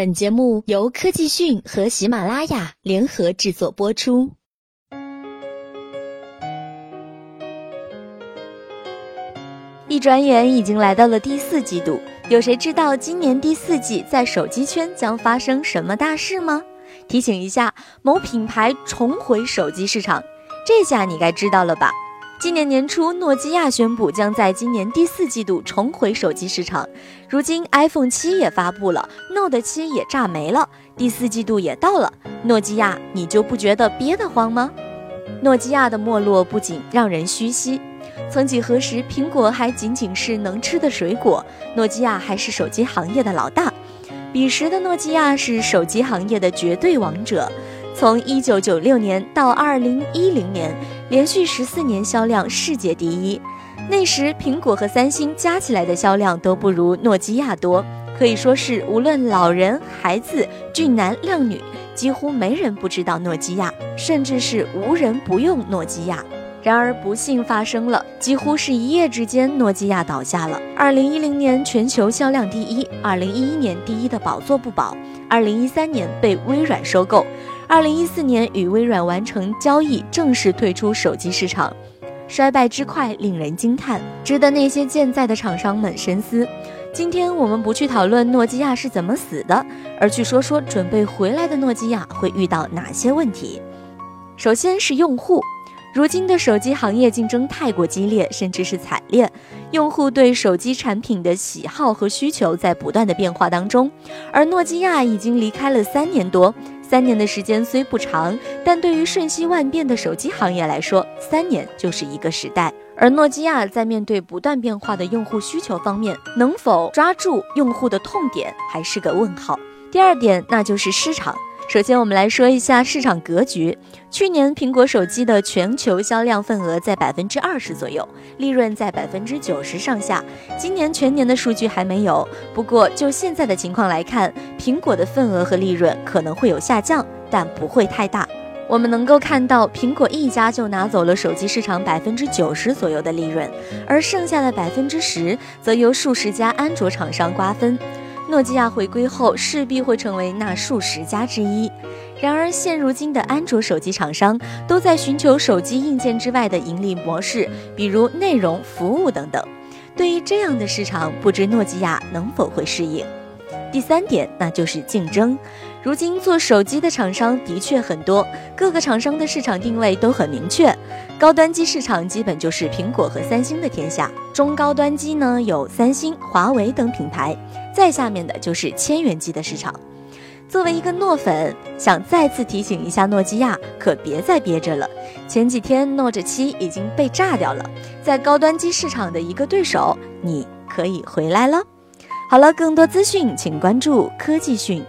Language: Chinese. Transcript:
本节目由科技讯和喜马拉雅联合制作播出。一转眼已经来到了第四季度，有谁知道今年第四季在手机圈将发生什么大事吗？提醒一下，某品牌重回手机市场，这下你该知道了吧？今年年初，诺基亚宣布将在今年第四季度重回手机市场。如今，iPhone 七也发布了，Note 七也炸没了，第四季度也到了。诺基亚，你就不觉得憋得慌吗？诺基亚的没落不仅让人唏嘘。曾几何时，苹果还仅仅是能吃的水果，诺基亚还是手机行业的老大。彼时的诺基亚是手机行业的绝对王者。从一九九六年到二零一零年，连续十四年销量世界第一。那时，苹果和三星加起来的销量都不如诺基亚多，可以说是无论老人、孩子、俊男靓女，几乎没人不知道诺基亚，甚至是无人不用诺基亚。然而，不幸发生了，几乎是一夜之间，诺基亚倒下了。二零一零年全球销量第一，二零一一年第一的宝座不保，二零一三年被微软收购。二零一四年与微软完成交易，正式退出手机市场，衰败之快令人惊叹，值得那些健在的厂商们深思。今天我们不去讨论诺基亚是怎么死的，而去说说准备回来的诺基亚会遇到哪些问题。首先是用户。如今的手机行业竞争太过激烈，甚至是惨烈。用户对手机产品的喜好和需求在不断的变化当中，而诺基亚已经离开了三年多。三年的时间虽不长，但对于瞬息万变的手机行业来说，三年就是一个时代。而诺基亚在面对不断变化的用户需求方面，能否抓住用户的痛点，还是个问号。第二点，那就是市场。首先，我们来说一下市场格局。去年苹果手机的全球销量份额在百分之二十左右，利润在百分之九十上下。今年全年的数据还没有，不过就现在的情况来看，苹果的份额和利润可能会有下降，但不会太大。我们能够看到，苹果一家就拿走了手机市场百分之九十左右的利润，而剩下的百分之十则由数十家安卓厂商瓜分。诺基亚回归后势必会成为那数十家之一。然而，现如今的安卓手机厂商都在寻求手机硬件之外的盈利模式，比如内容、服务等等。对于这样的市场，不知诺基亚能否会适应。第三点，那就是竞争。如今做手机的厂商的确很多，各个厂商的市场定位都很明确。高端机市场基本就是苹果和三星的天下，中高端机呢有三星、华为等品牌，再下面的就是千元机的市场。作为一个诺粉，想再次提醒一下诺基亚，可别再憋着了。前几天 Note 七已经被炸掉了，在高端机市场的一个对手，你可以回来了。好了，更多资讯请关注科技讯。